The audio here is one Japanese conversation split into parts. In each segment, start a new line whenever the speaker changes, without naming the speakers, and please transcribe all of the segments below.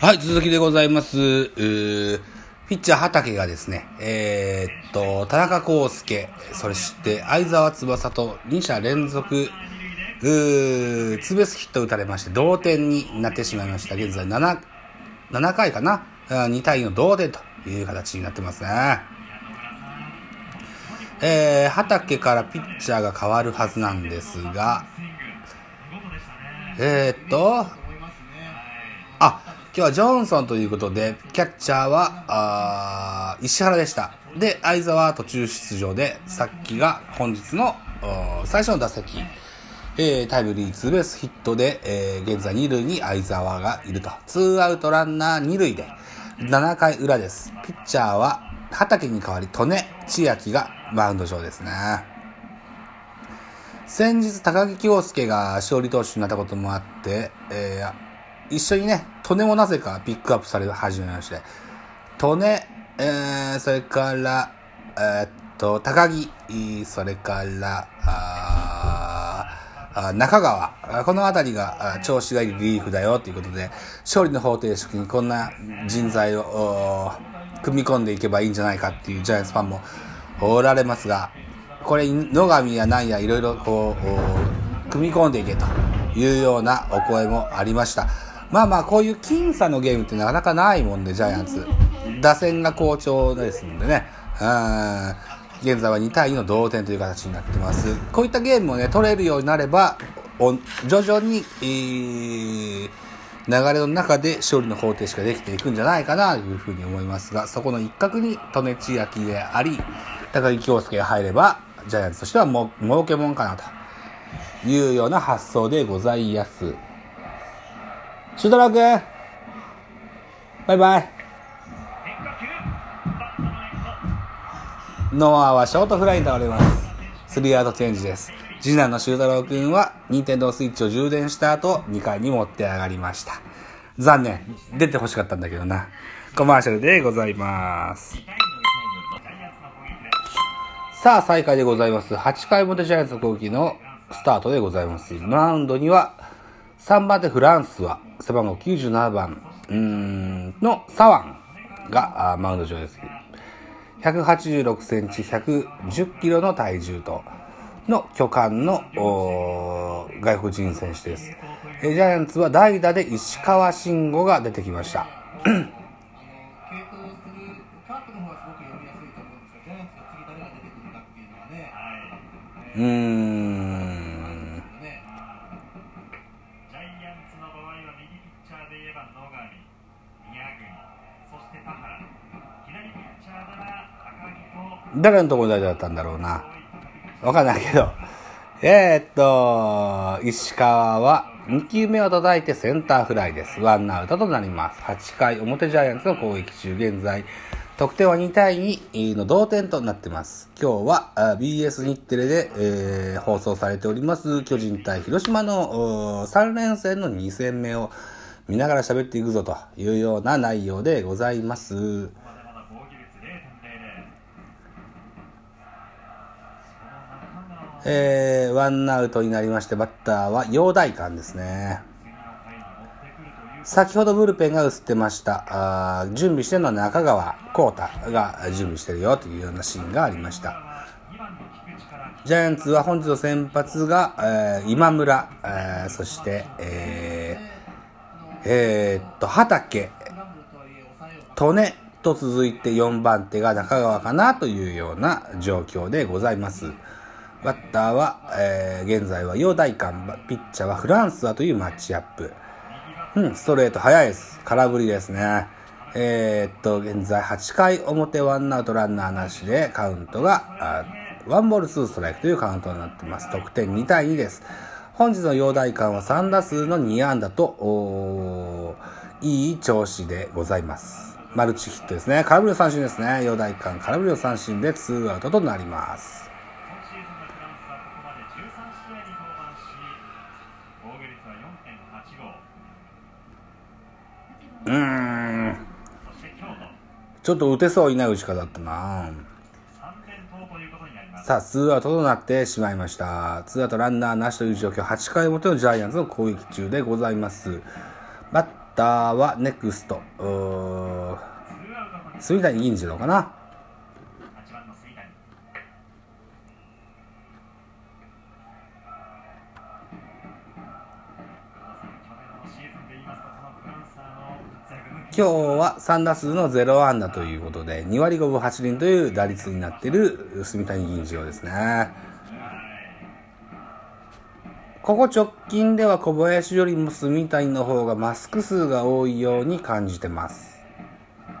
はい、続きでございます。ピッチャー畑がですね、えーっと、田中康介、そして相沢翼と2者連続、うーツーベースヒット打たれまして、同点になってしまいました。現在7、7回かな ?2 対2の同点という形になってますね。えー、畑からピッチャーが変わるはずなんですが、えー、っと、今日はジョンソンということで、キャッチャーは、あー石原でした。で、相沢は途中出場で、さっきが本日の最初の打席、えー、タイムリーツーベースヒットで、えー、現在2塁に相沢がいると。ツーアウトランナー2塁で、7回裏です。ピッチャーは、畑に代わり、利根千秋がマウンド上ですね。先日、高木京介が勝利投手になったこともあって、えー一緒にね、利根もなぜかピックアップされ始めまして、利根、えー、それから、えーっと、高木、それから、ああ中川、このあたりが調子がいいリリーフだよということで、勝利の方程式にこんな人材を組み込んでいけばいいんじゃないかっていうジャイアンツファンもおられますが、これ、野上やなんやいろいろこう、組み込んでいけというようなお声もありました。まあまあ、こういう僅差のゲームってなかなかないもんで、ジャイアンツ。打線が好調ですのでね。現在は2対2の同点という形になってます。こういったゲームをね、取れるようになれば、徐々に、えー流れの中で勝利の方程式ができていくんじゃないかなというふうに思いますが、そこの一角に利根千秋であり、高木京介が入れば、ジャイアンツとしてはも儲けもんかなというような発想でございます。シュートラ君バイバイノアはショートフライに倒れます。スリーアウトチェンジです。次男の修太郎くんは、任天堂スイッチを充電した後、2階に持って上がりました。残念。出て欲しかったんだけどな。コマーシャルでございます。さあ、再開でございます。8回表ジャイアンツの攻撃のスタートでございます。マウンドには、3番でフランスは、背番号97番、うん、のサワンがあマウンド上です。186センチ、110キロの体重と、の巨漢の外国人選手です。ジャイアンツは代打で石川慎吾が出てきました。うん。誰のとこでだったんだろうな。わかんないけど。えー、っと、石川は2球目を叩いてセンターフライです。ワンアウトとなります。8回表ジャイアンツの攻撃中、現在、得点は2対2の同点となってます。今日は BS 日テレで、えー放送されております巨人対広島の3連戦の2戦目を見ながら喋っていくぞというような内容でございます。
まだまだ防御率0.00。
えー、ワンアウトになりまして、バッターは陽大館ですね。先ほどブルペンが映ってました。あ準備してるのは中川幸太が準備してるよというようなシーンがありました。ジャイアンツは本日の先発が、えー今村、えーそして、えーえーっと、畑、利根と続いて4番手が中川かなというような状況でございます。バッターは、えー現在は陽大館、ピッチャーはフランスはというマッチアップ。うん、ストレート速いです。空振りですね。えーっと、現在8回表ワンアウトランナーなしでカウントが、ワンボールツーストライクというカウントになっています。得点2対2です。本日の陽大館は3打数の2安打と、おいい調子でございます。マルチヒットですね。空振りの三振ですね。陽大館空振りの三振でツーアウトとなります。うん。ちょっと打てそういない打ち方だったな。さあ、ツーアウトとなってしまいました。ツーアウトランナーなしという状況、8回表のジャイアンツの攻撃中でございます。バッターはネクスト、うー住谷銀次郎かな？今日は3打数の0安打ということで、2割5分8厘という打率になっている住谷銀次郎ですね。ここ直近では小林よりも住谷の方がマスク数が多いように感じてます。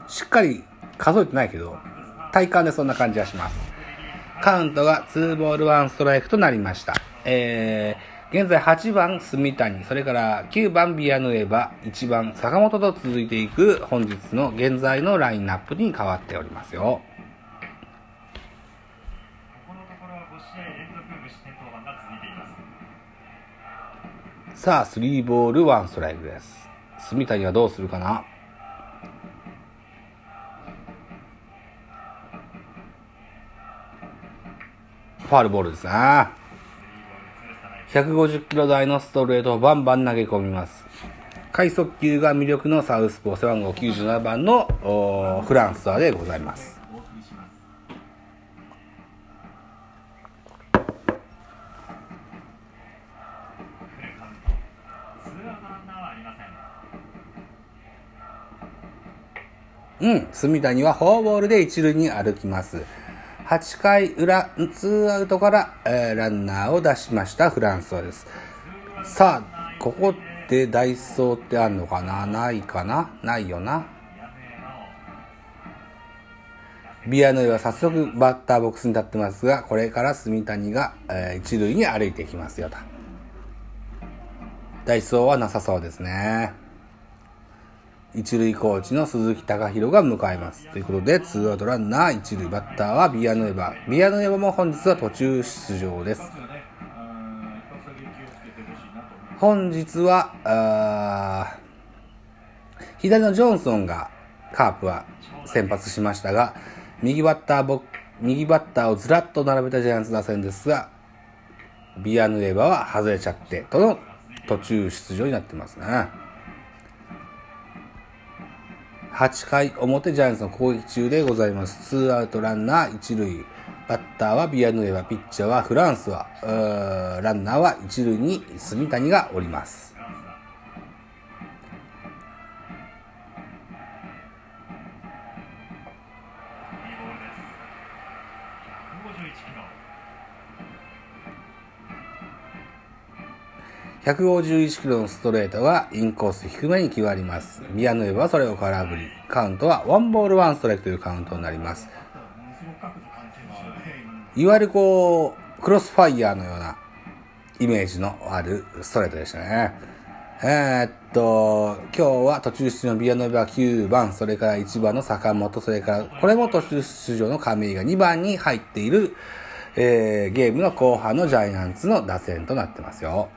しっかり数えてないけど、体感でそんな感じはします。カウントが2ボール1ストライクとなりました。えー、現在8番住谷、それから9番ビアヌエバ、1番坂本と続いていく本日の現在のラインナップに変わっておりますよ。
ここのところは5試合連続無失点登板が続いています
さあ、3ボール1ストライクです。住谷はどうするかな？ファールボールですね。150キロ台のストレートをバンバン投げ込みます。快速球が魅力のサウスポー背番号97番のおーフランスワでございます。
お送りしますフルカウントツーアウトランナーはありません
うん、住谷はフォアボールで一塁に歩きます。8回裏、ツーアウトから、えーランナーを出しましたフランスはです。さあ、ここでダイソーってあんのかな？ないかな？ないよな？ビアノイは早速バッターボックスに立ってますが、これから住谷が、えー一塁に歩いていきますよと。ダイソーはなさそうですね。一塁コーチの鈴木貴弘が迎えます。ということで、ツーアウトランナー一塁バッターはビアノエバ。ビアノエバも本日は途中出場です。本日は、左のジョンソンがカープは先発しましたが、右バッターボ右バッターをずらっと並べたジャイアンツ打線ですが、ビアヌエバは外れちゃって、との途中出場になってますね。8回表ジャイアンツの攻撃中でございます。ツーアウトランナー1塁。バッターはビアヌエバ、ピッチャーはフランスは、ランナーは1塁に住谷がおります。
151キロ
のストレートがインコース低めに決まります。ビアヌエバはそれを空振り。カウントはワンボールワンストライクというカウントになります。いわゆるこう、クロスファイヤーのようなイメージのあるストレートでしたね。えーっと、今日は途中出場のビアヌエバ9番、それから1番の坂本、それから、これも途中出場の亀井が2番に入っている、えーゲームの後半のジャイアンツの打線となってますよ。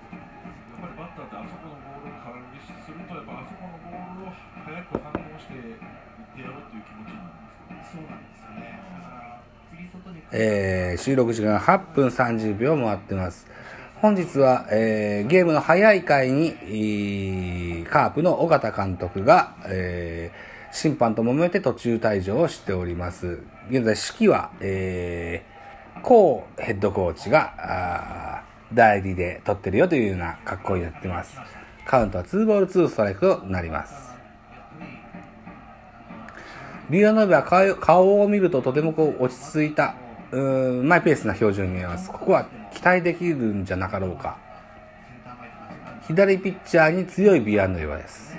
えー収録時間8分30秒回ってます。本日は、えーゲームの早い回に、カープの尾形監督が、えー審判と揉めて途中退場をしております。現在、指揮は、えー、コーヘッドコーチが、あー代理で取ってるよというような格好になってます。カウントは2ボール2ストライクとなります。ビアノーベは顔顔を見るととてもこう落ち着いた、うん、マイペースな表情に見えます。ここは期待できるんじゃなかろうか。左ピッチャーに強いビアノベです。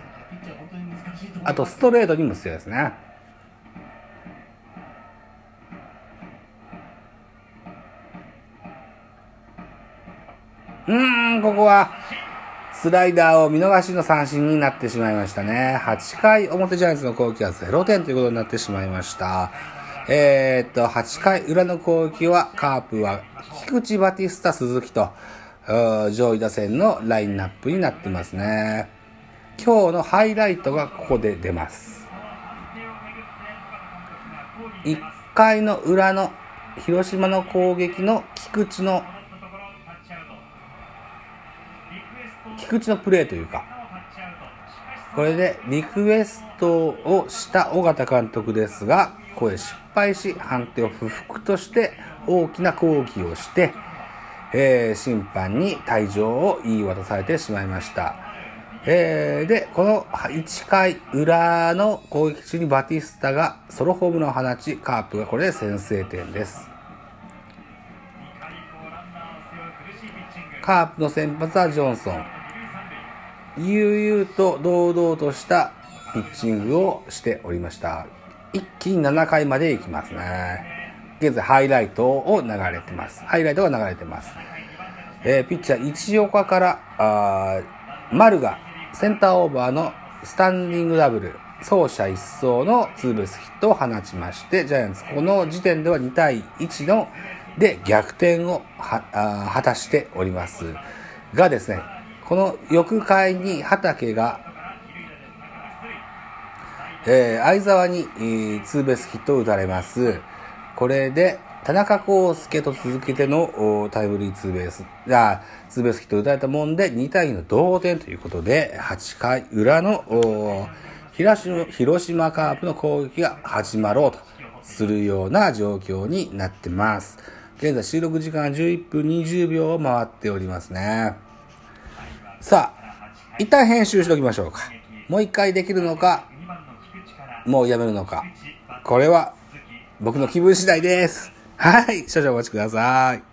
あとストレートにも強いですね。うーん、ここは、スライダーを見逃しの三振になってしまいましたね。8回表ジャイアンツの攻撃は0点ということになってしまいました。えー、っと、8回裏の攻撃は、カープは、菊池バティスタ、鈴木と、上位打線のラインナップになってますね。今日のハイライトがここで出ます。1回の裏の広島の攻撃の菊池の、菊池のプレーというか、これでリクエストをした尾形監督ですが、これ失敗し判定を不服として大きな抗議をして、えー審判に退場を言い渡されてしまいました。えーで、この1回裏の攻撃中にバティスタがソロホームランを放ち、カープがこれで先制点です。カープの先発はジョンソン。悠々と堂々としたピッチングをしておりました。一気に7回まで行きますね。現在ハイライトを流れてます。ハイライトが流れてます。えーピッチャー一岡から、あー丸がセンターオーバーのスタンディングダブル、走者一掃のツーベースヒットを放ちまして、ジャイアンツ、この時点では2対1の、で逆転を果たしております。がですね、この翌回に畑が、えー相沢に、えーツーベースヒットを打たれます。これで、田中康介と続けてのタイムリーツーベース、あツーベースヒットを打たれたもんで、2対2の同点ということで、8回裏の広島広島カープの攻撃が始まろうとするような状況になってます。現在収録時間11分20秒を回っておりますね。さあ、一旦編集しておきましょうか。もう一回できるのか、もうやめるのか。これは僕の気分次第です。はい、少々お待ちください。